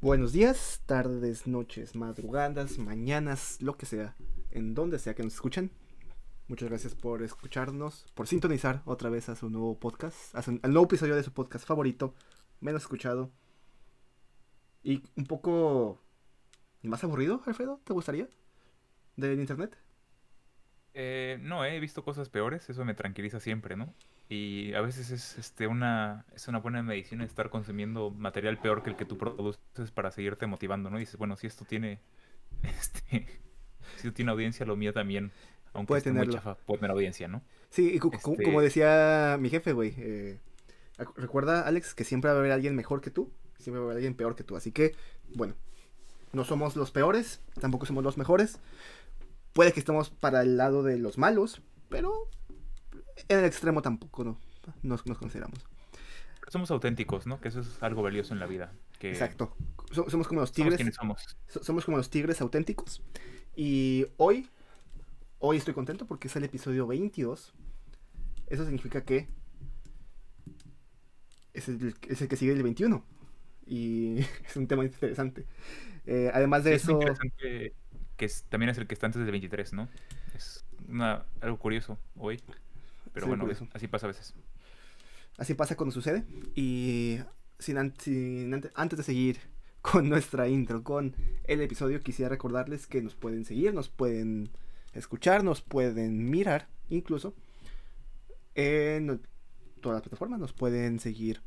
Buenos días, tardes, noches, madrugadas, mañanas, lo que sea, en donde sea que nos escuchen. Muchas gracias por escucharnos, por sintonizar otra vez a su nuevo podcast, al nuevo episodio de su podcast favorito, menos escuchado. Y un poco más aburrido, Alfredo, ¿te gustaría? ¿Del internet? Eh, no, he visto cosas peores, eso me tranquiliza siempre, ¿no? Y a veces es este una es una buena medicina estar consumiendo material peor que el que tú produces para seguirte motivando, ¿no? Y dices, bueno, si esto tiene este si esto tiene audiencia, lo mío también, aunque Puede esté muy tenerlo. chafa, puede tener audiencia, ¿no? Sí, y Este- como decía mi jefe, güey. eh, recuerda, Alex, que siempre va a haber alguien mejor que tú, siempre va a haber alguien peor que tú. Así que, bueno, no somos los peores, tampoco somos los mejores. Puede que estemos para el lado de los malos, pero en el extremo tampoco no, nos, nos consideramos. Somos auténticos, ¿no? Que eso es algo valioso en la vida, que Exacto. So- somos como los tigres. quienes somos. So- somos como los tigres auténticos. Y hoy, hoy estoy contento porque es el episodio 22. Eso significa que es el, es el que sigue el 21. Y es un tema interesante. Eh, además de Sí, es eso, interesante que es- también es el que está antes del 23, ¿no? Es una, algo curioso hoy, pero Sí, bueno, curioso. así pasa a veces. así pasa cuando sucede. Y sin, an- sin ante- antes de seguir con nuestra intro, con el episodio, quisiera recordarles que nos pueden seguir, nos pueden escuchar, nos pueden mirar, incluso en todas las plataformas. Nos pueden seguir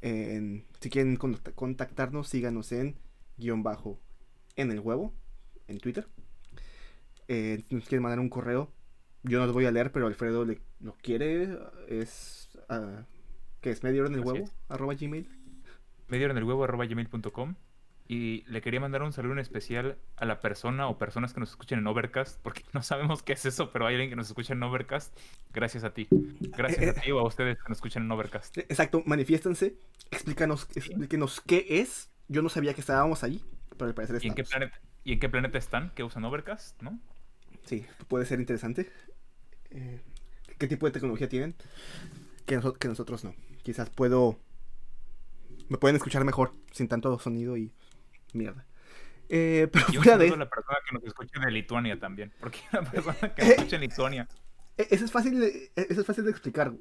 en, si quieren contact- contactarnos, síganos en guion bajo en el huevo, en Twitter. Eh, si nos quieren mandar un correo, yo no lo voy a leer, pero Alfredo le, lo quiere, es... ah, que es medio en el Así huevo, es. arroba gmail. me dieron el huevo arroba gmail.com y le quería mandar un saludo en especial a la persona o personas que nos escuchen en Overcast, porque no sabemos qué es eso, pero hay alguien que nos escucha en Overcast. Gracias a ti. Gracias a ti o a ustedes que nos escuchan en Overcast. Eh, Exacto, manifiéstense, explícanos, explíquenos qué es. Yo no sabía que estábamos ahí, pero al parecer ¿Y en qué estamos. planeta, y en qué planeta están que usan Overcast, no? Sí, puede ser interesante. Eh, ¿Qué tipo de tecnología tienen? Que, noso- que nosotros no. Quizás puedo... Me pueden escuchar mejor, sin tanto sonido y mierda. Eh, pero Y un fuera de la persona que nos escucha de Lituania también, porque una persona que Eh. nos escucha en Lituania. E- Eso es fácil de, e- eso es fácil de explicar.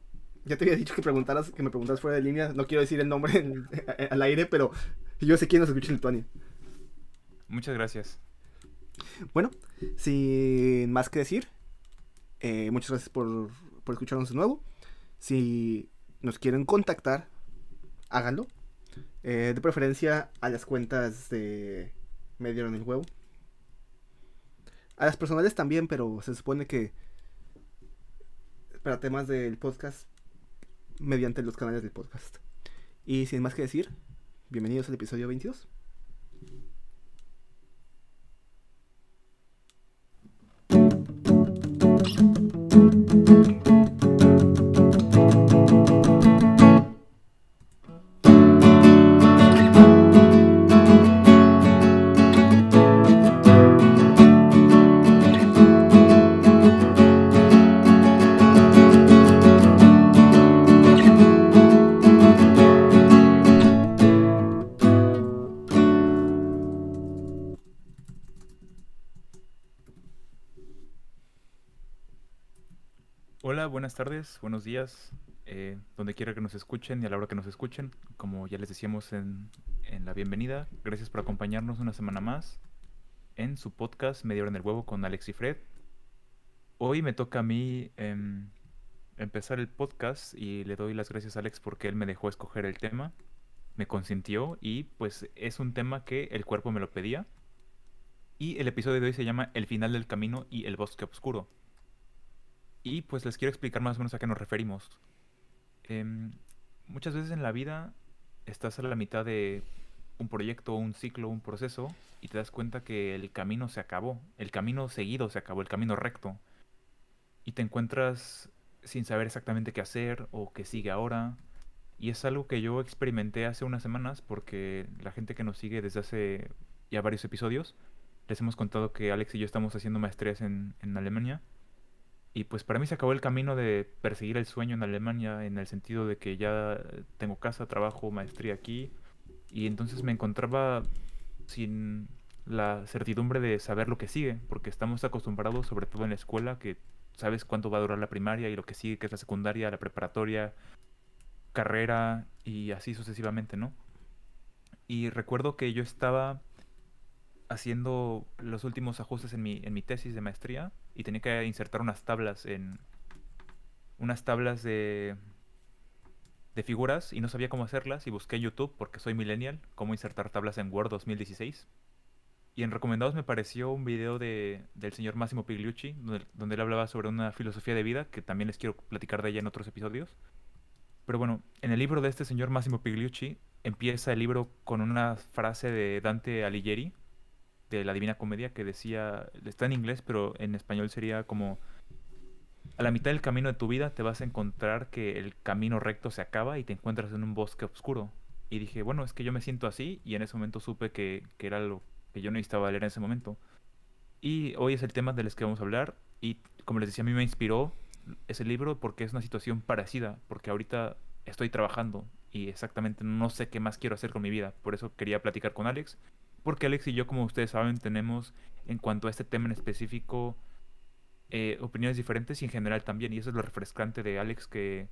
Ya te había dicho que preguntaras, que me preguntaras fuera de línea. No quiero decir el nombre en- a- al aire, pero yo sé quién nos escucha en Lituania. Muchas gracias. Bueno, sin más que decir, eh, muchas gracias por, por escucharnos de nuevo. Si nos quieren contactar, háganlo. Eh, de preferencia a las cuentas de Me dieron el huevo. A las personales también, pero se supone que para temas del podcast, mediante los canales del podcast. Y sin más que decir, bienvenidos al episodio 22. thank you buenas tardes, buenos días, eh, donde quiera que nos escuchen y a la hora que nos escuchen. Como ya les decíamos en, en la bienvenida, gracias por acompañarnos una semana más en su podcast Media Hora en el Huevo con Alex y Fred. Hoy me toca a mí em, empezar el podcast y le doy las gracias a Alex porque él me dejó escoger el tema, me consintió y pues es un tema que el cuerpo me lo pedía. Y el episodio de hoy se llama El final del camino y el bosque oscuro. Y pues les quiero explicar más o menos a qué nos referimos. Em, muchas veces en la vida estás a la mitad de un proyecto, un ciclo, un proceso y te das cuenta que el camino se acabó, el camino seguido se acabó, el camino recto. Y te encuentras sin saber exactamente qué hacer o qué sigue ahora. Y es algo que yo experimenté hace unas semanas porque la gente que nos sigue desde hace ya varios episodios, les hemos contado que Alex y yo estamos haciendo maestrías en, en Alemania. Y pues para mí se acabó el camino de perseguir el sueño en Alemania en el sentido de que ya tengo casa, trabajo, maestría aquí Y entonces me encontraba sin la certidumbre de saber lo que sigue, porque estamos acostumbrados, sobre todo en la escuela, que sabes cuánto va a durar la primaria y lo que sigue, que es la secundaria, la preparatoria, carrera y así sucesivamente, ¿no? Y recuerdo que yo estaba haciendo los últimos ajustes en mi, en mi tesis de maestría y tenía que insertar unas tablas en unas tablas de de figuras y no sabía cómo hacerlas y busqué YouTube porque soy millennial, cómo insertar tablas en Word 2016. Y en recomendados me pareció un video de, del señor Massimo Pigliucci, donde, donde, él hablaba sobre una filosofía de vida, que también les quiero platicar de ella en otros episodios. Pero bueno, en el libro de este señor Massimo Pigliucci empieza el libro con una frase de Dante Alighieri, de la Divina Comedia, que decía, está en inglés, pero en español sería como, a la mitad del camino de tu vida te vas a encontrar que el camino recto se acaba y te encuentras en un bosque oscuro. Y dije, bueno, es que yo me siento así y en ese momento supe que, que era lo que yo necesitaba leer en ese momento. Y hoy es el tema del que vamos a hablar y como les decía, a mí me inspiró ese libro porque es una situación parecida, porque ahorita estoy trabajando y exactamente no sé qué más quiero hacer con mi vida. Por eso quería platicar con Alex, porque Alex y yo, como ustedes saben, tenemos en cuanto a este tema en específico eh, opiniones diferentes y en general también. Y eso es lo refrescante de Alex que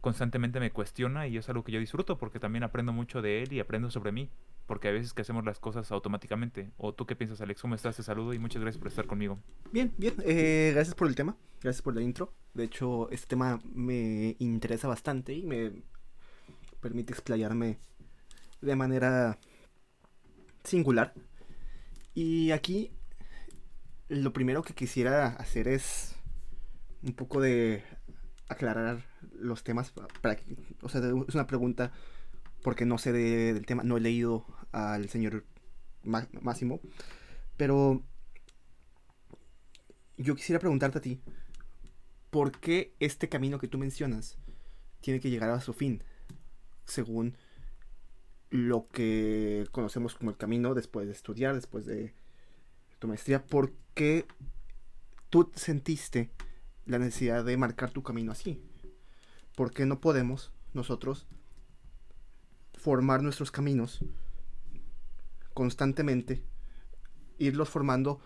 constantemente me cuestiona y es algo que yo disfruto porque también aprendo mucho de él y aprendo sobre mí. Porque a veces que hacemos las cosas automáticamente. ¿O tú qué piensas, Alex? ¿Cómo estás? Te saludo y muchas gracias por estar conmigo. Bien, bien. Eh, gracias por el tema. Gracias por la intro. De hecho, este tema me interesa bastante y me permite explayarme de manera singular. Y aquí lo primero que quisiera hacer es un poco de aclarar los temas. Para o sea, es una pregunta porque no sé del tema, no he leído al señor Máximo, pero yo quisiera preguntarte a ti, ¿por qué este camino que tú mencionas tiene que llegar a su fin? Según lo que conocemos como el camino después de estudiar, después de tu maestría, ¿por qué tú sentiste la necesidad de marcar tu camino así? ¿Por qué no podemos nosotros formar nuestros caminos constantemente, irlos formando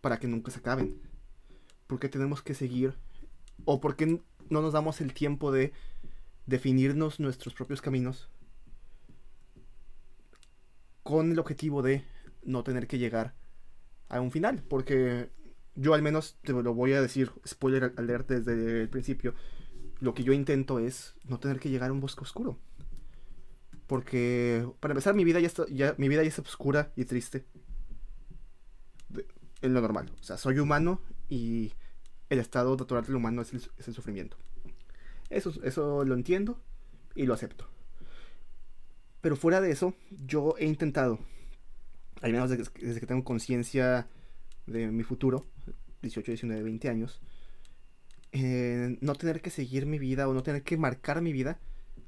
para que nunca se acaben? ¿Por qué tenemos que seguir? ¿O por qué no nos damos el tiempo de definirnos nuestros propios caminos con el objetivo de no tener que llegar a un final, porque yo al menos te lo voy a decir, spoiler alert desde el principio, lo que yo intento es no tener que llegar a un bosque oscuro. Porque para empezar mi vida ya está, ya, mi vida ya es oscura y triste. en lo normal. O sea, soy humano y el estado natural del humano es el, sufrimiento. Eso, eso lo entiendo y lo acepto. Pero fuera de eso, yo he intentado al menos desde, que tengo conciencia de mi futuro, 18, 19, 20 años, eh, no tener que seguir mi vida o no tener que marcar mi vida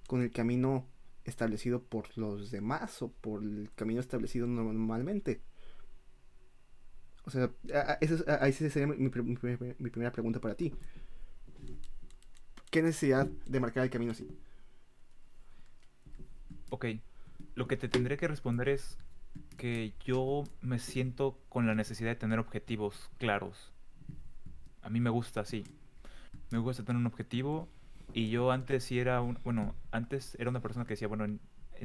con el camino establecido por los demás o por el camino establecido normalmente. O sea, ahí sería mi, mi, primera pregunta para ti. ¿Qué necesidad de marcar el camino así? Ok, lo que te tendré que responder es que yo me siento con la necesidad de tener objetivos claros. A mí me gusta así. Me gusta tener un objetivo y yo antes sí era un, bueno, antes era una persona que decía, bueno, en,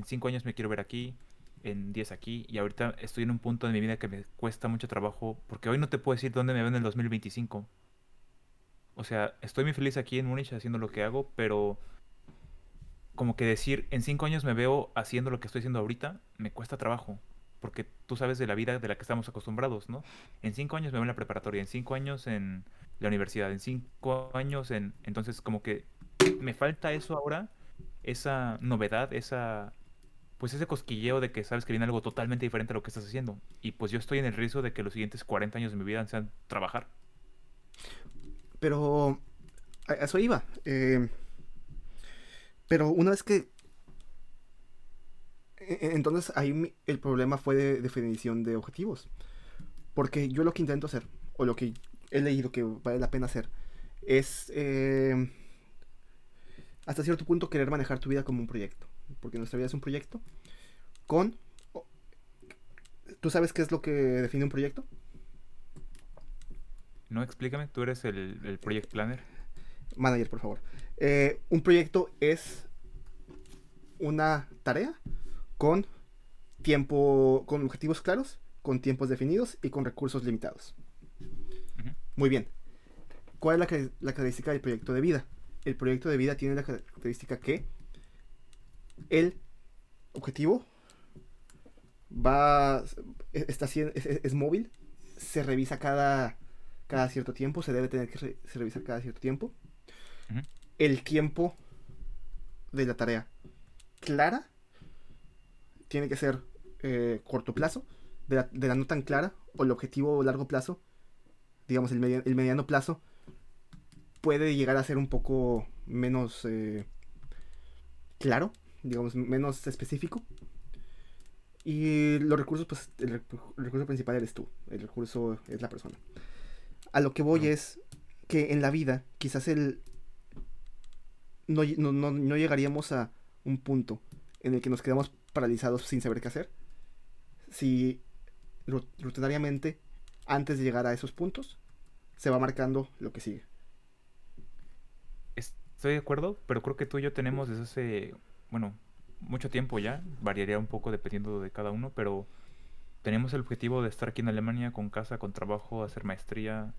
cinco años me quiero ver aquí, en diez aquí, y ahorita estoy en un punto de mi vida que me cuesta mucho trabajo, porque hoy no te puedo decir dónde me veo en el 2025. O sea, estoy muy feliz aquí en Múnich haciendo lo que hago, pero como que decir, en cinco años me veo haciendo lo que estoy haciendo ahorita, me cuesta trabajo porque tú sabes de la vida de la que estamos acostumbrados, ¿no? En cinco años me veo en la preparatoria, en cinco años en la universidad, en cinco años en... Entonces como que me falta eso ahora, esa novedad, esa... Pues ese cosquilleo de que sabes que viene algo totalmente diferente a lo que estás haciendo. Y pues yo estoy en el riesgo de que los siguientes 40 años de mi vida sean trabajar. Pero... A eso iba. Eh, pero una vez que e-, e-, entonces ahí el problema fue de definición de objetivos. Porque yo lo que intento hacer, o lo que he leído que vale la pena hacer, es eh, hasta cierto punto querer manejar tu vida como un proyecto. Porque nuestra vida es un proyecto con... ¿Tú sabes qué es lo que define un proyecto? No, explícame, tú eres el, el project planner. Manager, por favor. Eh, un proyecto es una tarea con tiempo, con objetivos claros, con tiempos definidos y con recursos limitados. Muy bien. ¿Cuál es la, ca- la característica del proyecto de vida? El proyecto de vida tiene la característica que el objetivo va e- está es, es- es móvil, se revisa cada, cada cierto tiempo, se debe tener que re- se revisar cada cierto tiempo. El tiempo de la tarea clara tiene que ser eh, corto plazo, de la, de la no tan clara, o el objetivo largo plazo, digamos el, media- el mediano plazo, puede llegar a ser un poco menos eh, claro, digamos, menos específico. Y los recursos, pues el, rec- el recurso principal eres tú, el recurso es la persona. A lo que voy es que en la vida quizás el... No, no, no- no llegaríamos a un punto en el que nos quedamos paralizados sin saber qué hacer. Si ru- rutinariamente, antes de llegar a esos puntos, se va marcando lo que sigue. Estoy de acuerdo, pero creo que tú y yo tenemos desde hace, bueno, mucho tiempo ya, variaría un poco dependiendo de cada uno, pero tenemos el objetivo de estar aquí en Alemania con casa, con trabajo, hacer maestría.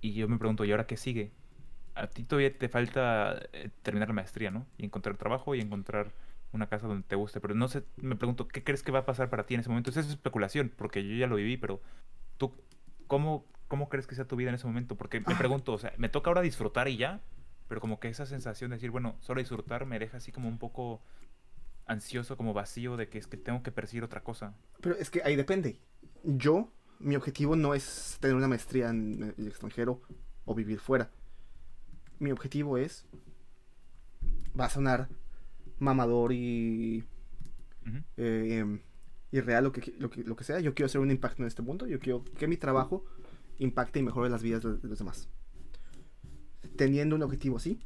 Y yo me pregunto, ¿y ahora qué sigue? A ti todavía te falta eh, terminar la maestría, ¿no? Y encontrar trabajo y encontrar una casa donde te guste. Pero no sé, me pregunto, ¿qué crees que va a pasar para ti en ese momento? Esa es especulación, porque yo ya lo viví, pero tú, ¿cómo, cómo crees que sea tu vida en ese momento? Porque me pregunto, o sea, me toca ahora disfrutar y ya, pero como que esa sensación de decir, bueno, solo disfrutar me deja así como un poco ansioso, como vacío de que es que tengo que perseguir otra cosa. Pero es que ahí depende. Yo, mi objetivo no es tener una maestría en el extranjero o vivir fuera. Mi objetivo es... Va a sonar mamador y... Ujú. eh, em, irreal, lo que, lo, que, lo que sea. Yo quiero hacer un impacto en este mundo. Yo quiero que mi trabajo impacte y mejore las vidas de, de los demás. Teniendo un objetivo así,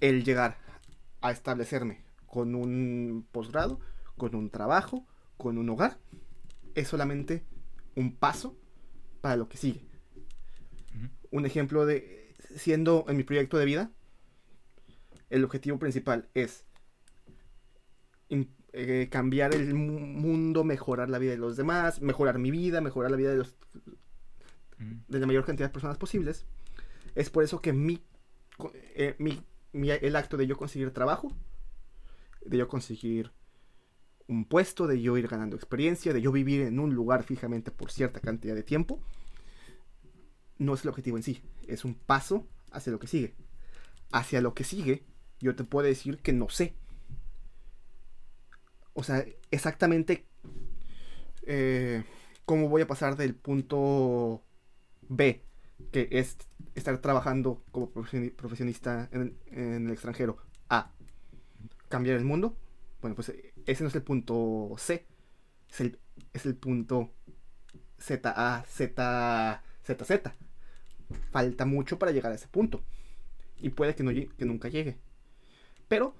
el llegar a establecerme con un posgrado, con un trabajo, con un hogar, es solamente un paso para lo que sigue. Un ejemplo de, siendo en mi proyecto de vida, el objetivo principal es eh, cambiar el mu- mundo, mejorar la vida de los demás, mejorar mi vida, mejorar la vida de, los, Ujú. de la mayor cantidad de personas posibles. Es por eso que mi, eh, mi- mi- el acto de yo conseguir trabajo, de yo conseguir un puesto, de yo ir ganando experiencia, de yo vivir en un lugar fijamente por cierta cantidad de tiempo, no es el objetivo en sí, es un paso hacia lo que sigue. Hacia lo que sigue, yo te puedo decir que no sé. O sea, exactamente eh, cómo voy a pasar del punto B, que es estar trabajando como profesioni- profesionista en, el extranjero, a cambiar el mundo. Bueno, pues ese no es el punto C, es el, es el punto ZA, Z, ZZ. Falta mucho para llegar a ese punto. Y puede que, no, que nunca llegue. Pero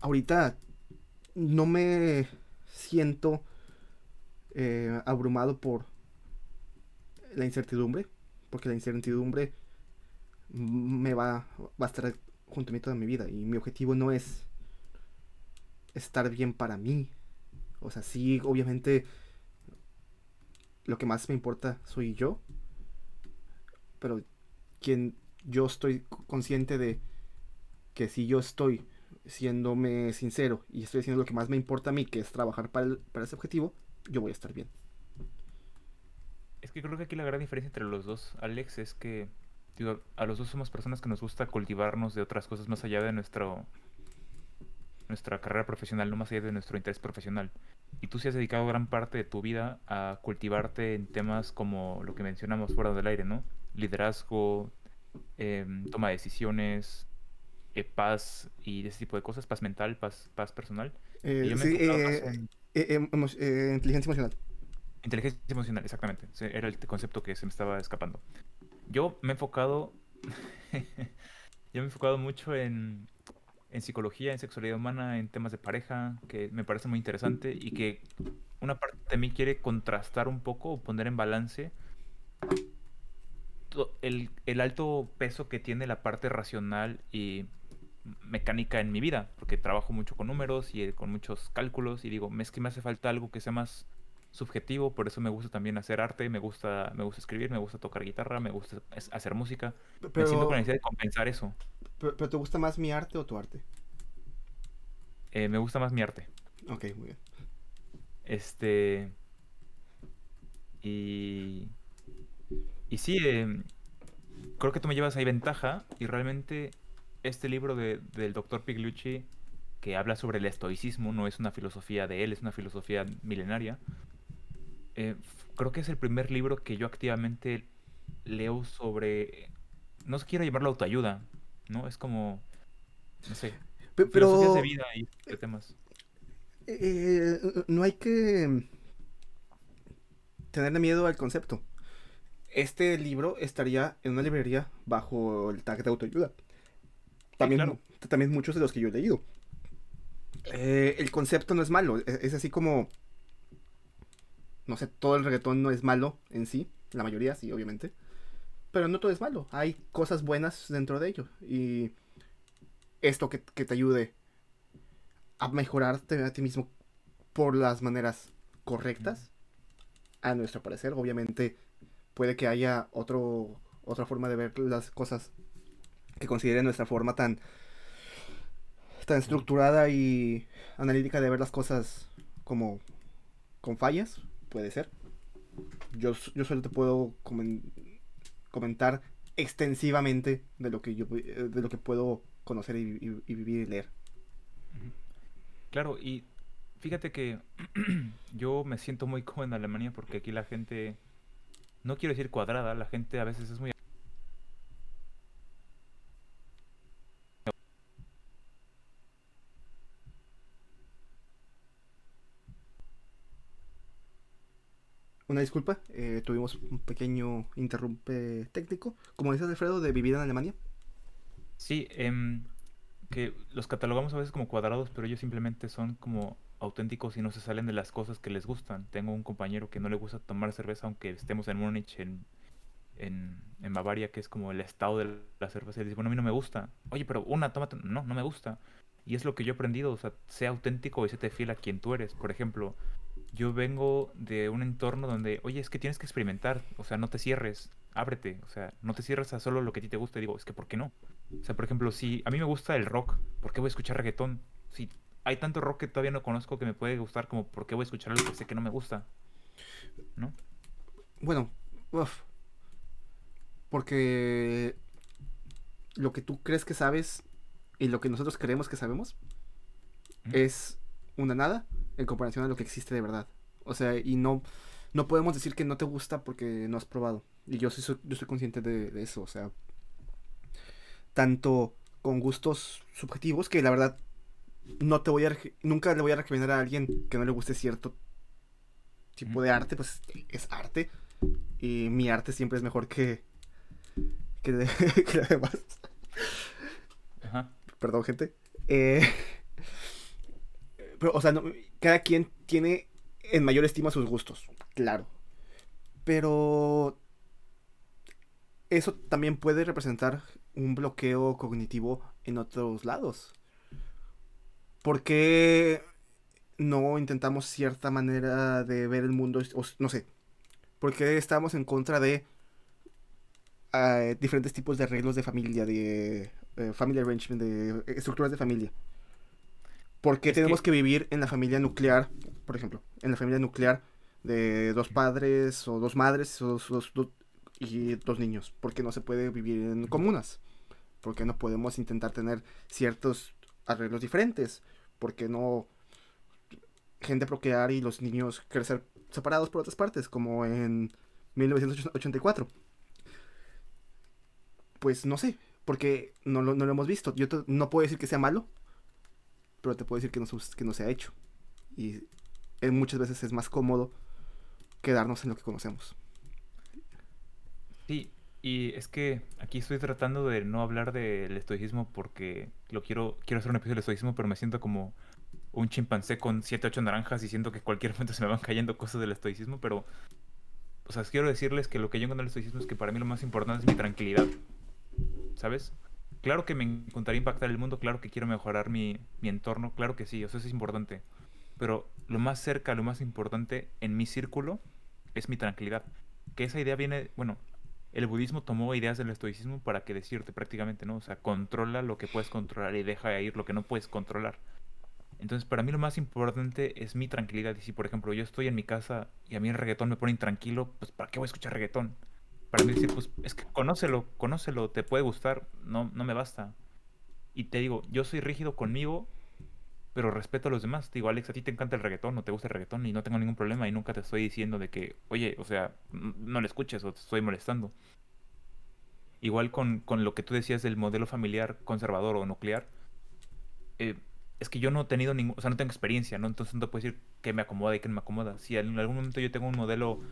ahorita no me siento eh, abrumado por la incertidumbre. Porque la incertidumbre me va, va a estar junto a mí toda mi vida. Y mi objetivo no es estar bien para mí. O sea, sí, obviamente lo que más me importa soy yo. Pero quien yo estoy consciente de que si yo estoy siéndome sincero y estoy haciendo lo que más me importa a mí, que es trabajar para, el- para ese objetivo, yo voy a estar bien. Es que creo que aquí la gran diferencia entre los dos, Alex, es que digo, a los dos somos personas que nos gusta cultivarnos de otras cosas más allá de nuestro nuestra carrera profesional, no más allá de nuestro interés profesional. Y tú sí has dedicado gran parte de tu vida a cultivarte en temas como lo que mencionamos fuera del aire, ¿no? Liderazgo, em, toma de decisiones, eh, paz y ese tipo de cosas, paz mental, paz, paz personal. Eh, yo me sí, eh, en emo- inteligencia emocional. Inteligencia emocional, exactamente. Era el concepto que se me estaba escapando. Yo me he enfocado. yo me he enfocado mucho en en psicología, en sexualidad humana, en temas de pareja, que me parece muy interesante y que una parte de mí quiere contrastar un poco o poner en balance el, el alto peso que tiene la parte racional y mecánica en mi vida, porque trabajo mucho con números y eh, con muchos cálculos y digo, es que me hace falta algo que sea más subjetivo, por eso me gusta también hacer arte, me gusta, me gusta escribir, me gusta tocar guitarra, me gusta hacer música. Me siento con la necesidad de compensar eso. Pero, ¿Te gusta más mi arte o tu arte? Eh, me gusta más mi arte. Ok, muy bien. Este. Y. Y sí, em, creo que tú me llevas ahí ventaja y realmente este libro de, del doctor Pigliucci que habla sobre el estoicismo, no es una filosofía de él, es una filosofía milenaria. Eh, creo que es el primer libro que yo activamente leo sobre, no quiero llamarlo autoayuda, ¿no? Es como, no sé, pero, filosofías de vida y de temas. Eh, no hay que tenerle miedo al concepto. Este libro estaría en una librería bajo el tag de autoayuda. También, también muchos de los que yo he leído. Eh, el concepto no es malo, e-, es, así como... No sé, todo el reggaetón no es malo en sí, la mayoría sí, obviamente. Pero no todo es malo, hay cosas buenas dentro de ello. Y esto que, te ayude a mejorarte a ti mismo por las maneras correctas, a nuestro parecer, obviamente puede que haya otro, otra forma de ver las cosas que considere nuestra forma tan, tan estructurada y analítica de ver las cosas como con fallas, puede ser. Yo, yo solo te puedo comentar extensivamente de lo que yo de lo que puedo conocer y, vivir y leer. Claro, y fíjate que yo me siento muy cómodo en Alemania porque aquí la gente, no quiero decir cuadrada, la gente a veces es muy Una disculpa, eh, tuvimos un pequeño interrumpe técnico. Como dices, Alfredo, de vivir en Alemania. Sí, em, que los catalogamos a veces como cuadrados, pero ellos simplemente son como auténticos y no se salen de las cosas que les gustan. Tengo un compañero que no le gusta tomar cerveza, aunque estemos en Múnich, en, en, Bavaria, que es como el estado de la cerveza. Y dice, bueno, a mí no me gusta. Oye, pero una, tómate. No, no me gusta. Y es lo que yo he aprendido, o sea, sea auténtico y te fiel a quien tú eres. Por ejemplo, yo vengo de un entorno donde, oye, es que tienes que experimentar, o sea, no te cierres, ábrete, o sea, no te cierres a solo lo que a ti te gusta. Digo, es que, ¿por qué no? O sea, por ejemplo, si a mí me gusta el rock, ¿por qué voy a escuchar reggaetón? Si hay tanto rock que todavía no conozco que me puede gustar, como, ¿por qué voy a escuchar algo que sé que no me gusta? ¿No? Bueno, uf, porque lo que tú crees que sabes y lo que nosotros creemos que sabemos es una nada en comparación a lo que existe de verdad. O sea, y no, no podemos decir que no te gusta porque no has probado. Y yo soy, yo soy consciente de, eso. O sea, tanto con gustos subjetivos que la verdad no te voy a nunca le voy a recomendar a alguien que no le guste cierto tipo de arte, pues es arte. Y mi arte siempre es mejor que, que, de, que demás. Perdón, gente. Eh, pero, o sea, cada quien tiene en mayor estima sus gustos, claro. Pero eso también puede representar un bloqueo cognitivo en otros lados. ¿Por qué no intentamos cierta manera de ver el mundo? no sé. ¿Por qué estamos en contra de eh, diferentes tipos de arreglos de familia, de eh, family arrangement, de estructuras de familia? ¿Por qué tenemos que... vivir en la familia nuclear, por ejemplo, en la familia nuclear de dos padres o dos madres y dos niños? ¿Por qué no se puede vivir en comunas? ¿Por qué no podemos intentar tener ciertos arreglos diferentes? ¿Por qué no gente procrear y los niños crecer separados por otras partes, como en 1984? Pues no sé, porque no lo, no lo hemos visto. Yo no puedo decir que sea malo, pero te puedo decir que no, que no se ha hecho. Y muchas veces es más cómodo quedarnos en lo que conocemos. Sí, Y es que aquí estoy tratando de no hablar del estoicismo porque lo quiero, quiero hacer un episodio del estoicismo, pero me siento como un chimpancé con 7, 8 naranjas y siento que cualquier momento se me van cayendo cosas del estoicismo, pero, o sea, quiero decirles que lo que yo encuentro el estoicismo es que para mí lo más importante es mi tranquilidad, ¿sabes? Claro que me encantaría impactar el mundo, claro que quiero mejorar mi, mi entorno, claro que sí, o sea, eso es importante, pero lo más cerca, lo más importante en mi círculo es mi tranquilidad. Que esa idea viene, bueno, el budismo tomó ideas del estoicismo para que decirte prácticamente, ¿no? O sea, controla lo que puedes controlar y deja ir lo que no puedes controlar. Entonces, para mí lo más importante es mi tranquilidad. Y si, por ejemplo, yo estoy en mi casa y a mí el reggaetón me pone intranquilo, pues ¿para qué voy a escuchar reggaetón? Para mí decir, pues es que conócelo, conócelo, te puede gustar, no, no me basta. Y te digo, yo soy rígido conmigo, pero respeto a los demás. Te digo, Alex, a ti te encanta el reggaetón, no te gusta el reggaetón y no tengo ningún problema y nunca te estoy diciendo de que, oye, o sea, no le escuches o te estoy molestando. Igual con, con lo que tú decías del modelo familiar conservador o nuclear. Eh, es que yo no he tenido ningún, o sea, no tengo experiencia, ¿no? Entonces no te puedo decir que me acomoda y que no me acomoda. Si en algún momento yo tengo un modelo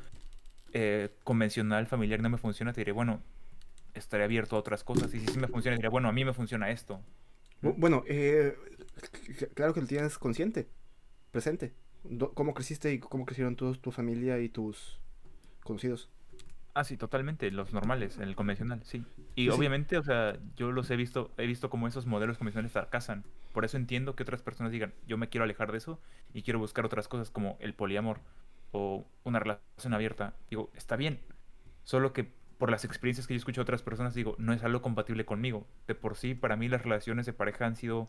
eh, convencional, familiar, no me funciona, te diré, bueno, estaré abierto a otras cosas. Y si sí me funciona, diré, bueno, a mí me funciona esto. Bueno, eh, claro que lo tienes consciente, presente. ¿Cómo creciste y cómo crecieron todos tu familia y tus conocidos? Ah, sí, totalmente, los normales, el convencional, sí. Y obviamente, o sea, yo los he visto, he visto como esos modelos convencionales fracasan. Por eso entiendo que otras personas digan, yo me quiero alejar de eso y quiero buscar otras cosas como el poliamor o una relación abierta. Digo, está bien. Solo que por las experiencias que yo escucho de otras personas, digo, no es algo compatible conmigo. De por sí, para mí las relaciones de pareja han sido,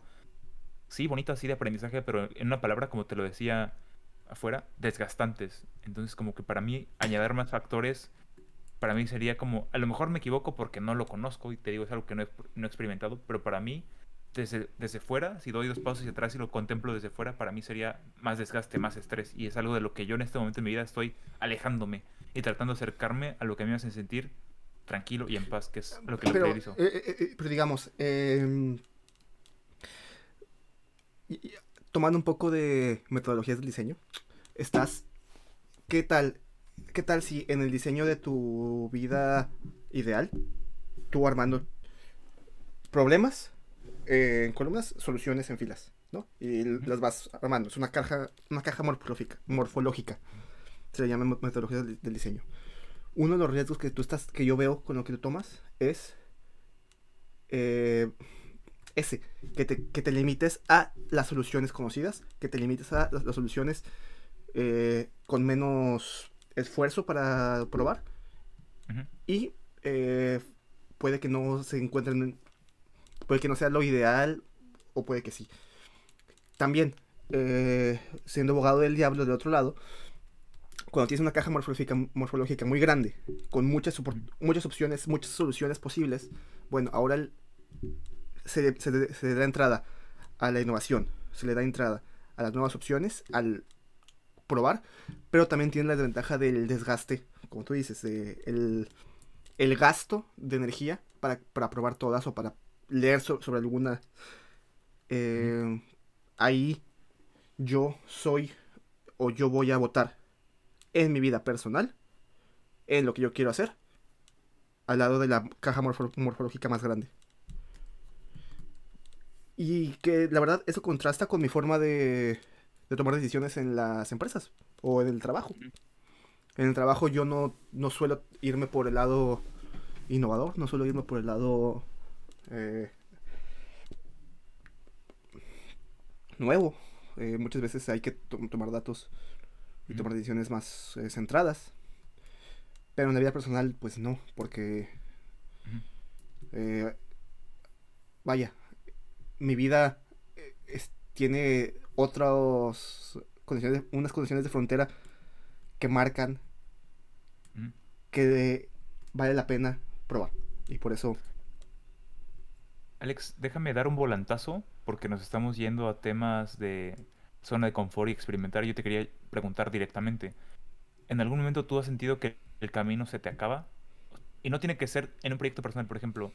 sí, bonitas, sí, de aprendizaje, pero en una palabra, como te lo decía afuera, desgastantes. Entonces, como que para mí, añadir más factores para mí sería como, a lo mejor me equivoco porque no lo conozco y te digo, es algo que no he, no he experimentado, pero para mí, desde, desde fuera, si doy dos pasos hacia atrás y lo contemplo desde fuera, para mí sería más desgaste, más estrés. Y es algo de lo que yo en este momento de mi vida estoy alejándome y tratando de acercarme a lo que a mí me hace sentir tranquilo y en paz, que es lo que pero, lo. Eh, eh, eh, pero digamos, eh, tomando un poco de metodologías del diseño, estás, ¿qué tal? ¿qué tal si en el diseño de tu vida ideal, tú armando problemas eh, en columnas, soluciones en filas, ¿no? Y las vas armando. Es una caja, una caja morfológica, morfológica. Se le llama metodología del, diseño. Uno de los riesgos que tú estás, que yo veo con lo que tú tomas, es eh, ese, que te, que te, limites a las soluciones conocidas, que te limites a las, soluciones eh, con menos esfuerzo para probar. Y eh, puede que no se encuentren, puede que no sea lo ideal o puede que sí. También, eh, siendo abogado del diablo del otro lado, cuando tienes una caja morfológica, morfológica muy grande, con muchas, muchas opciones, muchas soluciones posibles, bueno, ahora se, se, se da entrada a la innovación, se le da entrada a las nuevas opciones, al probar, pero también tiene la desventaja del desgaste, como tú dices, el, gasto de energía para, probar todas o para leer sobre alguna. Eh, ahí yo soy o yo voy a votar en mi vida personal, en lo que yo quiero hacer, al lado de la caja morfológica más grande. Y que la verdad eso contrasta con mi forma de, de tomar decisiones en las empresas o en el trabajo. En el trabajo yo no, no suelo irme por el lado innovador, no suelo irme por el lado eh, nuevo. Eh, muchas veces hay que tomar datos y tomar decisiones más eh, centradas. Pero en la vida personal, pues no, porque... vaya, mi vida tiene otras condiciones, unas condiciones de frontera que marcan que vale la pena probar. Y por eso... Alex, déjame dar un volantazo porque nos estamos yendo a temas de zona de confort y experimentar. Yo te quería preguntar directamente. ¿En algún momento tú has sentido que el camino se te acaba? Y no tiene que ser en un proyecto personal, por ejemplo.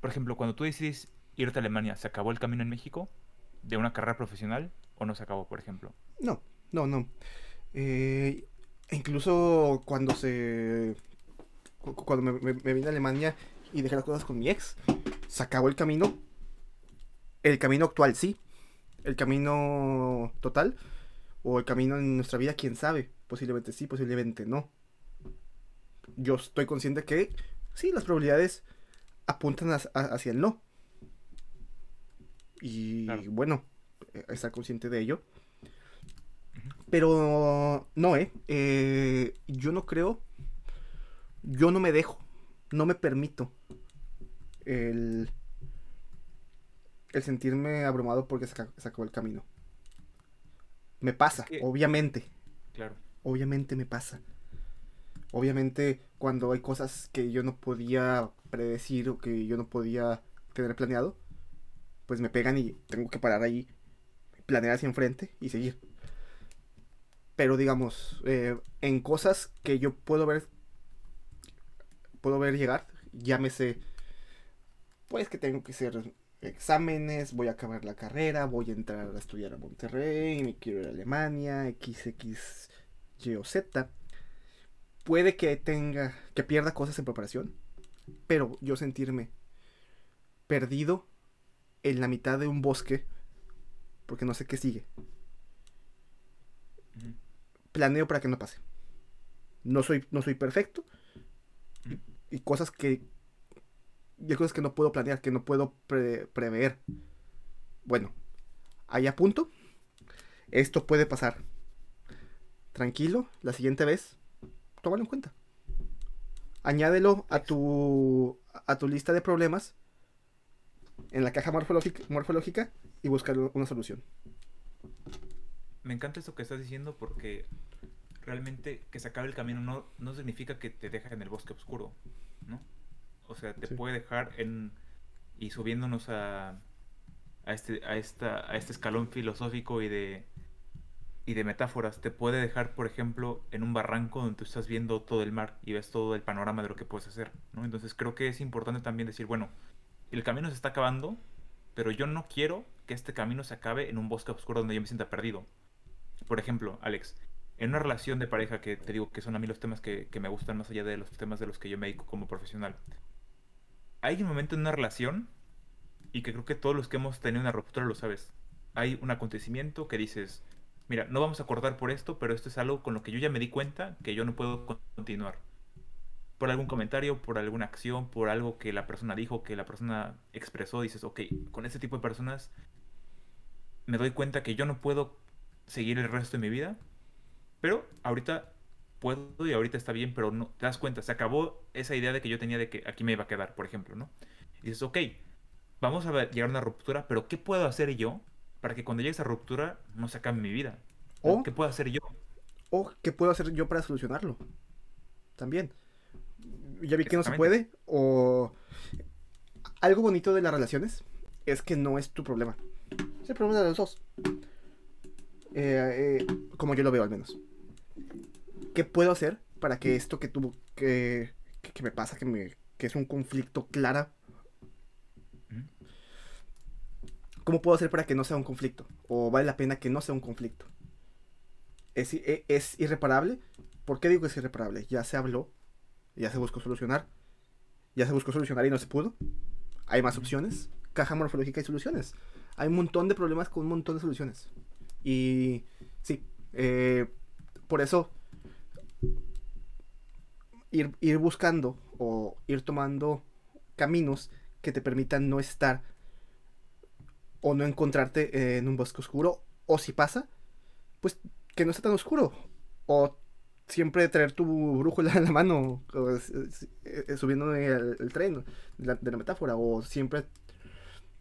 Por ejemplo, cuando tú decides irte a Alemania, ¿se acabó el camino en México? de una carrera profesional o no se acabó, por ejemplo? No, no, no. Eh, incluso cuando se cu- cuando me, vine a Alemania y dejé las cosas con mi ex, se acabó el camino. El camino actual, sí. El camino total. O el camino en nuestra vida, quién sabe. Posiblemente sí, posiblemente no. Yo estoy consciente que sí, las probabilidades apuntan hacia el no. Y Claro. bueno, eh, estar consciente de ello. Pero no, ¿eh? Eh, Yo no creo. Yo no me dejo. No me permito el, el sentirme abrumado porque se, se acabó el camino. Me pasa, que- obviamente. Claro. Obviamente me pasa. Obviamente cuando hay cosas que yo no podía predecir o que yo no podía tener planeado, pues me pegan y tengo que parar ahí, planear hacia enfrente y seguir. Pero digamos, eh, en cosas que yo puedo ver, puedo ver llegar, llámese, pues que tengo que hacer exámenes, voy a acabar la carrera, voy a entrar a estudiar a Monterrey, me quiero ir a Alemania, XX, Y o Z. Puede que tenga, que pierda cosas en preparación, pero yo sentirme perdido en la mitad de un bosque, porque no sé qué sigue. Planeo para que no pase. No soy, no soy perfecto. Y cosas que. Y hay cosas que no puedo planear, que no puedo pre- prever. Bueno, ahí a punto. Esto puede pasar. Tranquilo, la siguiente vez, tómalo en cuenta. Añádelo a tu, a tu lista de problemas en la caja morfológica, morfológica y buscar una solución. Me encanta esto que estás diciendo porque realmente que se acabe el camino no, no significa que te deja en el bosque oscuro, ¿no? O sea, te Sí. puede dejar en... y subiéndonos a, a, este, a, esta, a este escalón filosófico y de, y de metáforas, te puede dejar, por ejemplo, en un barranco donde tú estás viendo todo el mar y ves todo el panorama de lo que puedes hacer, ¿no? Entonces creo que es importante también decir, bueno, el camino se está acabando, pero yo no quiero que este camino se acabe en un bosque oscuro donde yo me sienta perdido. Por ejemplo, Alex, en una relación de pareja que te digo que son a mí los temas que, que me gustan más allá de los temas de los que yo me dedico como profesional. Hay un momento en una relación, y que creo que todos los que hemos tenido una ruptura lo sabes. Hay un acontecimiento que dices, mira, no vamos a acordar por esto, pero esto es algo con lo que yo ya me di cuenta que yo no puedo con- continuar. Por algún comentario, por alguna acción, por algo que la persona dijo, que la persona expresó, dices, ok, con este tipo de personas me doy cuenta que yo no puedo seguir el resto de mi vida, pero ahorita puedo y ahorita está bien, pero no te das cuenta, se acabó esa idea de que yo tenía de que aquí me iba a quedar, por ejemplo, ¿no? Y dices, ok, vamos a ver- llegar a una ruptura, pero ¿qué puedo hacer yo para que cuando llegue esa ruptura no se acabe mi vida? O- ¿Qué puedo hacer yo? O qué puedo hacer yo para solucionarlo. También. Ya vi que no se puede. O algo bonito de las relaciones es que no es tu problema. Es el problema de los dos. Eh, eh, como yo lo veo al menos. ¿Qué puedo hacer para que esto que tuvo que, que, que me pasa, que me que es un conflicto clara. ¿cómo puedo hacer para que no sea un conflicto? ¿O vale la pena que no sea un conflicto? ¿Es, i- e- es irreparable? ¿Por qué digo que es irreparable? Ya se habló, ya se buscó solucionar, ya se buscó solucionar y no se pudo. Hay más opciones. Caja morfológica y soluciones. Hay un montón de problemas con un montón de soluciones. Y sí, eh, por eso ir, ir buscando o ir tomando caminos que te permitan no estar o no encontrarte en un bosque oscuro. O si pasa, pues que no esté tan oscuro. O siempre traer tu brújula en la mano, eh, subiendo el, el tren de la, de la metáfora. O siempre,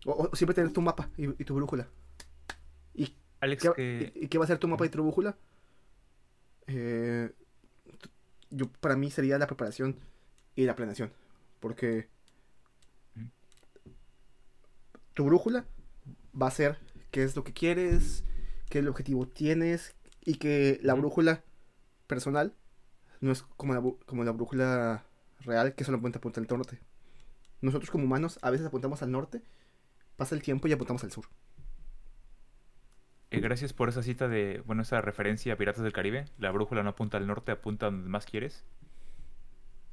o, o siempre tener tu mapa y, y tu brújula. ¿Y Alex, qué, que... y- y qué va a ser tu mapa y tu brújula? Eh, yo, para mí sería la preparación y la planeación. Porque tu brújula va a ser qué es lo que quieres, qué el objetivo tienes y que la brújula personal no es como la, como la brújula real que solo apunta apunta al norte. Nosotros como humanos a veces apuntamos al norte, pasa el tiempo y apuntamos al sur. Eh, gracias por esa cita de, bueno, esa referencia a Piratas del Caribe. La brújula no apunta al norte, apunta donde más quieres.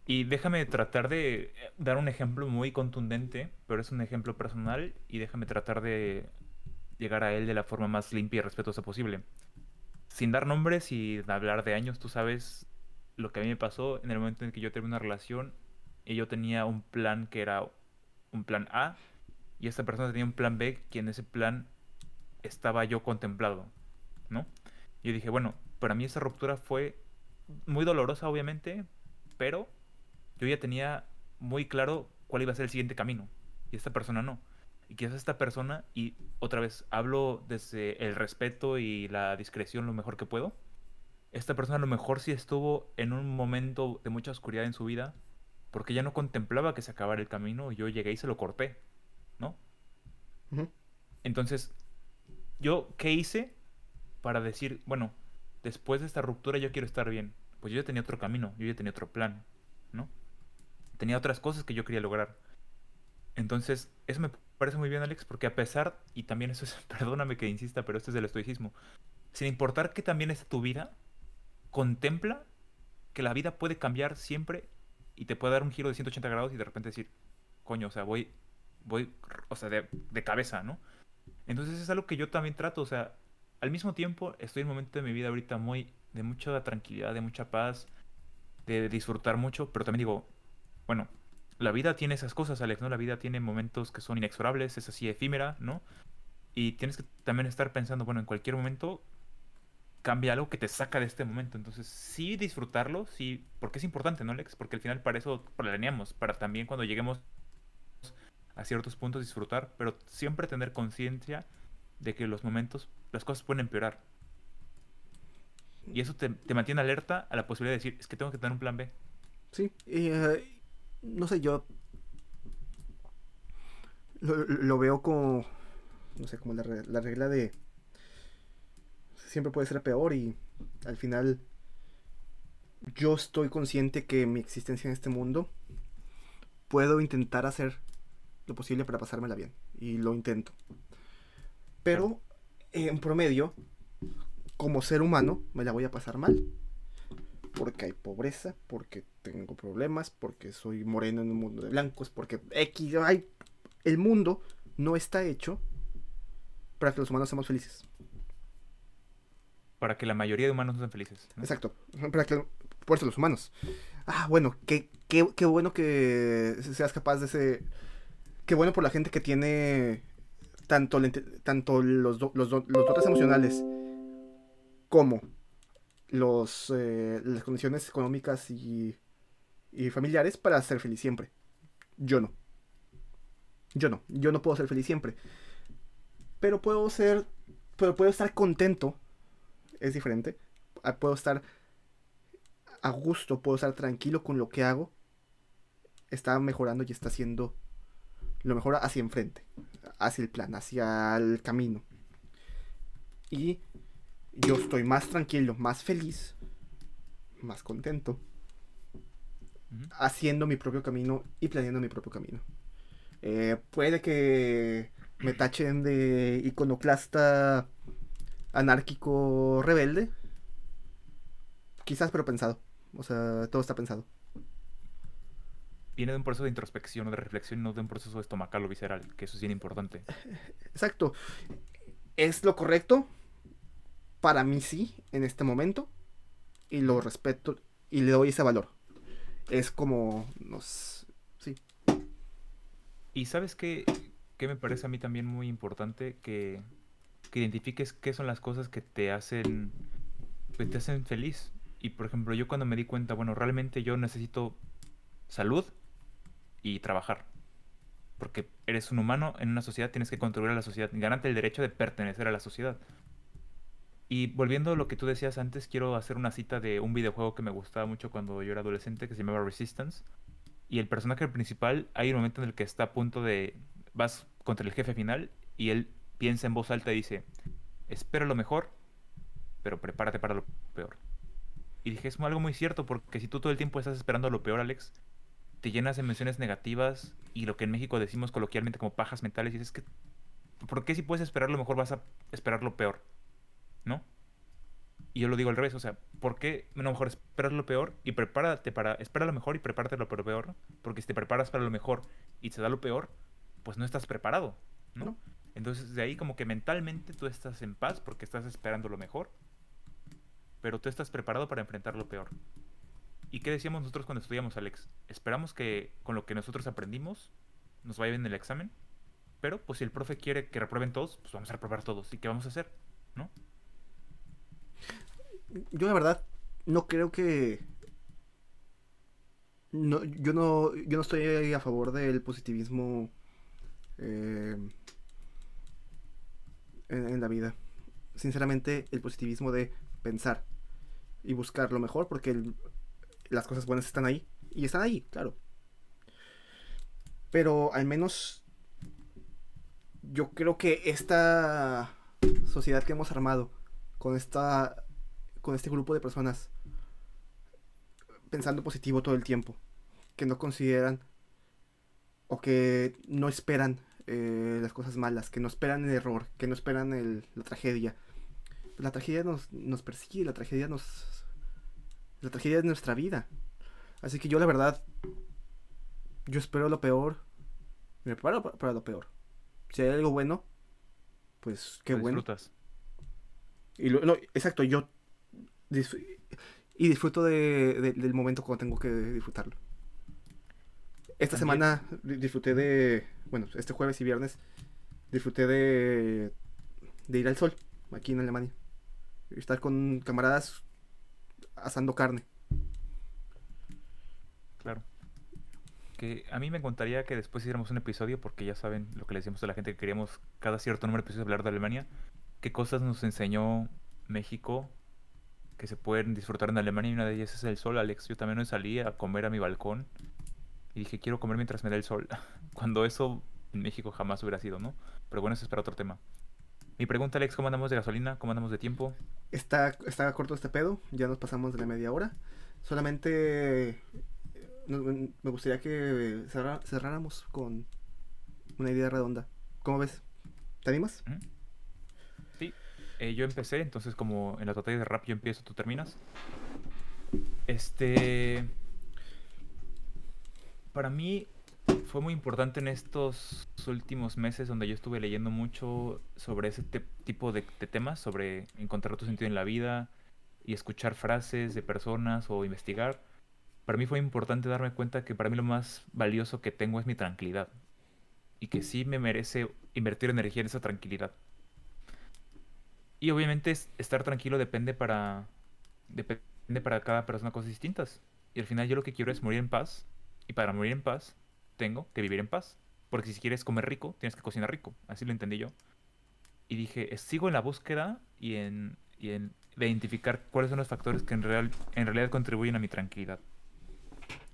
Y déjame tratar de dar un ejemplo muy contundente, pero es un ejemplo personal y déjame tratar de llegar a él de la forma más limpia y respetuosa posible. Sin dar nombres y hablar de años, tú sabes lo que a mí me pasó en el momento en que yo terminé una relación y yo tenía un plan que era un plan A y esta persona tenía un plan B que en ese plan estaba yo contemplado, ¿no? Y yo dije, bueno, para mí esa ruptura fue muy dolorosa, obviamente, pero yo ya tenía muy claro cuál iba a ser el siguiente camino. Y esta persona no. Y quizás esta persona, y otra vez hablo desde el respeto y la discreción lo mejor que puedo, esta persona a lo mejor sí estuvo en un momento de mucha oscuridad en su vida, porque ya no contemplaba que se acabara el camino, y yo llegué y se lo corté, ¿no? Entonces, ¿yo qué hice para decir, bueno, después de esta ruptura yo quiero estar bien? Pues yo ya tenía otro camino, yo ya tenía otro plan, ¿no? Tenía otras cosas que yo quería lograr. Entonces, eso me parece muy bien, Alex, porque a pesar, y también eso es, perdóname que insista, pero esto es del estoicismo, sin importar que también es tu vida, contempla que la vida puede cambiar siempre y te puede dar un giro de 180 grados y de repente decir, coño, o sea, voy, voy, o sea, de, de cabeza, ¿no? Entonces es algo que yo también trato, o sea, al mismo tiempo estoy en un momento de mi vida ahorita muy, de mucha tranquilidad, de mucha paz, de disfrutar mucho, pero también digo, bueno, la vida tiene esas cosas, Alex, ¿no? La vida tiene momentos que son inexorables, es así efímera, ¿no? Y tienes que también estar pensando, bueno, en cualquier momento cambia algo que te saca de este momento. Entonces, sí disfrutarlo, sí, porque es importante, ¿no, Alex? Porque al final para eso planeamos, para también cuando lleguemos a ciertos puntos disfrutar, pero siempre tener conciencia de que los momentos, las cosas pueden empeorar. Y eso te, mantiene alerta a la posibilidad de decir, es que tengo que tener un plan B. Sí, y, eh, no sé, yo lo, veo como, no sé, como la, la regla de siempre puede ser peor y al final yo estoy consciente que mi existencia en este mundo puedo intentar hacer lo posible para pasármela bien y lo intento. Pero en promedio, como ser humano, me la voy a pasar mal. Porque hay pobreza, porque tengo problemas, porque soy moreno en un mundo de blancos, porque X, hay... El mundo no está hecho para que los humanos seamos felices. Para que la mayoría de humanos no sean felices. Exacto. Para que, por eso los humanos. Ah, bueno, qué, qué, qué bueno que seas capaz de ese... Qué bueno por la gente que tiene tanto, tanto los, los, los dotes emocionales como los, eh, las condiciones económicas y, y familiares para ser feliz siempre. Yo no. Yo no. Yo no puedo ser feliz siempre. Pero puedo ser. Pero puedo estar contento. Es diferente. Ah, puedo estar a gusto. Puedo estar tranquilo con lo que hago. Está mejorando y está haciendo lo mejor hacia enfrente. Hacia el plan, hacia el camino. Y yo estoy más tranquilo, más feliz, más contento, haciendo mi propio camino y planeando mi propio camino. Eh, puede que me tachen de iconoclasta anárquico rebelde. Quizás, pero pensado. O sea, todo está pensado. Viene de un proceso de introspección o de reflexión, no de un proceso estomacal o visceral, que eso es bien importante. Exacto. Es lo correcto, para mí sí, en este momento. Y lo respeto y le doy ese valor. Es como nos... Sí. Y sabes qué, qué me parece a mí también muy importante que, que identifiques qué son las cosas que te hacen, que te hacen feliz. Y por ejemplo, yo cuando me di cuenta, bueno, realmente yo necesito salud y trabajar. Porque eres un humano en una sociedad, tienes que contribuir a la sociedad, ganarte el derecho de pertenecer a la sociedad. Y volviendo a lo que tú decías antes, quiero hacer una cita de un videojuego que me gustaba mucho cuando yo era adolescente, que se llamaba Resistance. Y el personaje principal, hay un momento en el que está a punto de... vas contra el jefe final y él piensa en voz alta y dice, espera lo mejor, pero prepárate para lo peor. Y dije, es algo muy cierto, porque si tú todo el tiempo estás esperando lo peor, Alex, te llenas de emociones negativas y lo que en México decimos coloquialmente como pajas mentales, y dices que, ¿por qué si puedes esperar lo mejor vas a esperar lo peor? Y yo lo digo al revés, o sea, ¿por qué no mejor esperar lo peor y prepárate para, espera lo mejor y prepárate lo peor? Porque si te preparas para lo mejor y se da lo peor, pues no estás preparado, ¿no? No. Entonces de ahí como que mentalmente tú estás en paz porque estás esperando lo mejor, pero tú estás preparado para enfrentar lo peor. ¿Y qué decíamos nosotros cuando estudiamos, Alex? Esperamos que con lo que nosotros aprendimos nos vaya bien el examen, pero pues si el profe quiere que reprueben todos, pues vamos a reprobar todos. ¿Y qué vamos a hacer? ¿No? Yo la verdad no creo que... No, yo no, yo no estoy a favor del positivismo eh, en, la vida. Sinceramente, el positivismo de pensar y buscar lo mejor, porque las cosas buenas están ahí. Y están ahí, claro. Pero al menos yo creo que esta sociedad que hemos armado con esta con este grupo de personas pensando positivo todo el tiempo, que no consideran o que no esperan eh, las cosas malas, que no esperan el error, que no esperan el- la tragedia. La tragedia nos, nos persigue, la tragedia nos... La tragedia es nuestra vida. Así que yo la verdad, yo espero lo peor, me preparo pa- para lo peor. Si hay algo bueno, pues qué bueno. disfrutas. Y lo- no, exacto, yo y disfruto de, de- del momento cuando tengo que disfrutarlo. Esta También- semana di- disfruté de, bueno, este jueves y viernes disfruté de, de ir al sol aquí en Alemania. Y estar con camaradas asando carne. Claro. Que a mí me encantaría que después hiciéramos un episodio, porque ya saben lo que le decíamos a la gente que queríamos cada cierto número de episodios hablar de Alemania. ¿Qué cosas nos enseñó México que se pueden disfrutar en Alemania? Y una de ellas es el sol, Alex. Yo también hoy salí a comer a mi balcón y dije, quiero comer mientras me da el sol. Cuando eso en México jamás hubiera sido, ¿no? Pero bueno, eso es para otro tema. Mi pregunta, Alex, ¿cómo andamos de gasolina? ¿Cómo andamos de tiempo? Está, está corto este pedo, ya nos pasamos de la media hora. Solamente eh, no- me gustaría que cerra- cerráramos con una idea redonda. ¿Cómo ves? ¿Te animas? ¿Mm? Eh, yo empecé, entonces como en la batalla de rap yo empiezo, tú terminas. Este... Para mí fue muy importante en estos últimos meses donde yo estuve leyendo mucho sobre ese tipo de, de temas, sobre encontrar tu sentido en la vida y escuchar frases de personas o investigar. Para mí fue importante darme cuenta que para mí lo más valioso que tengo es mi tranquilidad y que sí me merece invertir energía en esa tranquilidad. Y obviamente es- estar tranquilo depende para depende para cada persona cosas distintas. Y al final yo lo que quiero es morir en paz. Y para morir en paz tengo que vivir en paz. Porque si quieres comer rico, tienes que cocinar rico. Así lo entendí yo. Y dije, sigo en la búsqueda y en, y en de identificar cuáles son los factores que en, real, en realidad contribuyen a mi tranquilidad.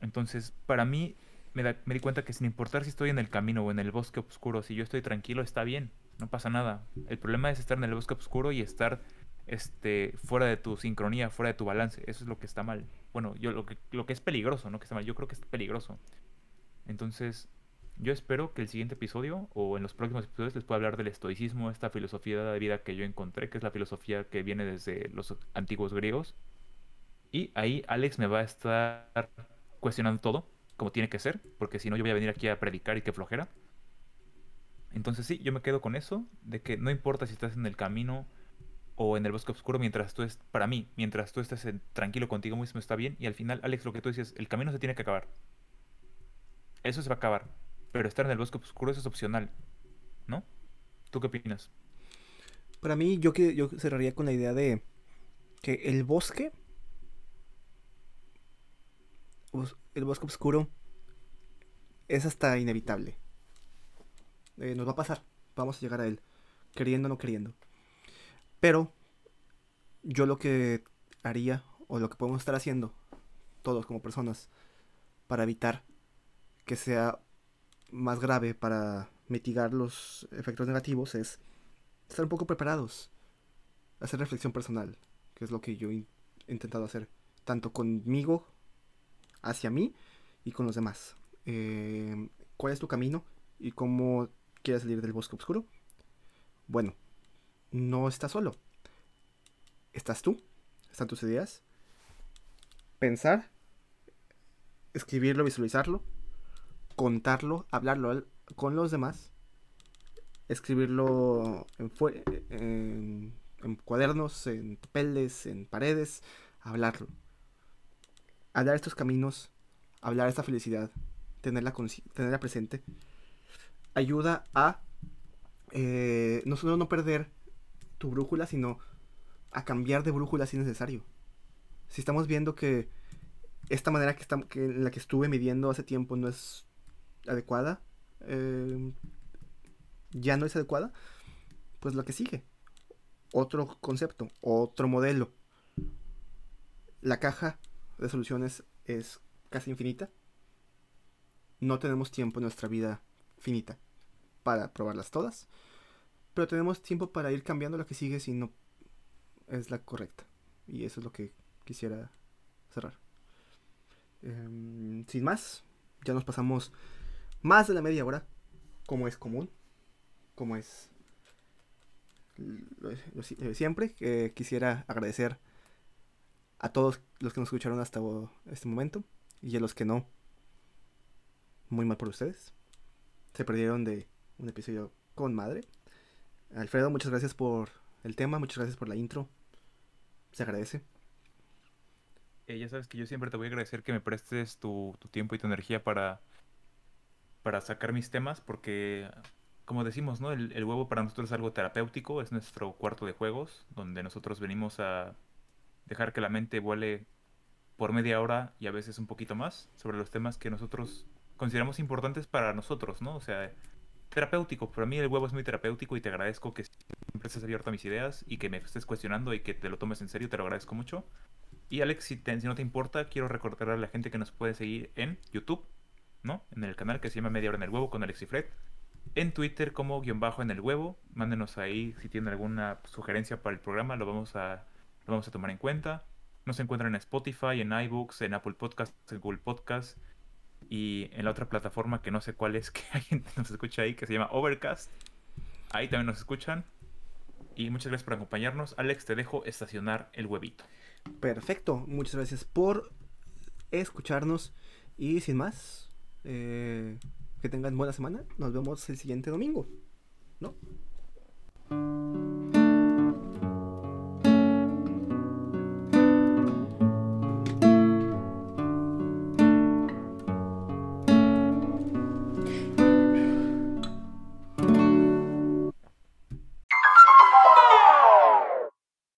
Entonces, para mí, me, da- me di cuenta que sin importar si estoy en el camino o en el bosque oscuro, si yo estoy tranquilo, está bien, no pasa nada. El problema es estar en el bosque oscuro y estar este, fuera de tu sincronía, fuera de tu balance. Eso es lo que está mal. Bueno, yo lo que, es peligroso, no que está mal, yo creo que es peligroso. Entonces, yo espero que el siguiente episodio o en los próximos episodios les pueda hablar del estoicismo, esta filosofía de vida que yo encontré, que es la filosofía que viene desde los antiguos griegos. Y ahí Alex me va a estar cuestionando todo, como tiene que ser, porque si no yo voy a venir aquí a predicar y que flojera. Entonces sí, yo me quedo con eso, de que no importa si estás en el camino o en el bosque oscuro, mientras tú es para mí, mientras tú estés tranquilo contigo mismo está bien, y al final, Alex, lo que tú dices, el camino se tiene que acabar. Eso se va a acabar, pero estar en el bosque oscuro eso es opcional, ¿no? ¿Tú qué opinas? Para mí, yo, que, yo cerraría con la idea de que el bosque, os- el bosque oscuro, es hasta inevitable. Eh, nos va a pasar, vamos a llegar a él, queriendo o no queriendo. Pero yo lo que haría, o lo que podemos estar haciendo, todos como personas, para evitar que sea más grave, para mitigar los efectos negativos, es estar un poco preparados, hacer reflexión personal, que es lo que yo he intentado hacer, tanto conmigo, hacia mí y con los demás. Eh, ¿Cuál es tu camino y cómo quieres salir del bosque oscuro? Bueno, no estás solo. Estás tú están tus ideas. Pensar, escribirlo, visualizarlo, contarlo, hablarlo con los demás, escribirlo en, en, cuadernos, en papeles, en paredes, hablarlo. Hablar estos caminos, hablar esta felicidad, tenerla, tenerla presente, ayuda a eh, no solo no perder tu brújula, sino a cambiar de brújula si es necesario. Si estamos viendo que esta manera que, que en la que estuve midiendo hace tiempo no es adecuada, eh, ya no es adecuada, pues lo que sigue. Otro concepto, otro modelo. La caja de soluciones es casi infinita. No tenemos tiempo en nuestra vida finita para probarlas todas. Pero tenemos tiempo para ir cambiando la que sigue si no es la correcta. Y eso es lo que quisiera cerrar. Em, sin más, ya nos pasamos más de la media hora, como es común, como es siempre. quisiera agradecer a todos los que nos escucharon hasta este momento y a los que no, muy mal por ustedes. Se perdieron de un episodio con madre. Alfredo, muchas gracias por el tema, muchas gracias por la intro. Se agradece. Eh, ya sabes que yo siempre te voy a agradecer que me prestes tu, tiempo y tu energía para, para sacar mis temas, porque, como decimos, ¿no? El, el, huevo para nosotros es algo terapéutico, es nuestro cuarto de juegos, donde nosotros venimos a dejar que la mente vuele por media hora y a veces un poquito más sobre los temas que nosotros consideramos importantes para nosotros, ¿no? O sea, terapéutico. Para mí el huevo es muy terapéutico y te agradezco que siempre estés abierto a mis ideas y que me estés cuestionando y que te lo tomes en serio, te lo agradezco mucho. Y Alex, si, no te importa, quiero recordar a la gente que nos puede seguir en YouTube, ¿no? En el canal que se llama Media Hora en el Huevo con Alex y Fred. En Twitter como guion bajo en el huevo. Mándenos ahí si tienen alguna sugerencia para el programa, lo vamos a, lo vamos a tomar en cuenta. Nos encuentran en Spotify, en iBooks, en Apple Podcasts, en Google Podcasts y en la otra plataforma que no sé cuál es, que gente nos escucha ahí, que se llama Overcast. Ahí también nos escuchan. Y muchas gracias por acompañarnos. Alex, te dejo estacionar el huevito. Perfecto, muchas gracias por escucharnos. Y sin más, eh, que tengan buena semana. Nos vemos el siguiente domingo. ¿No?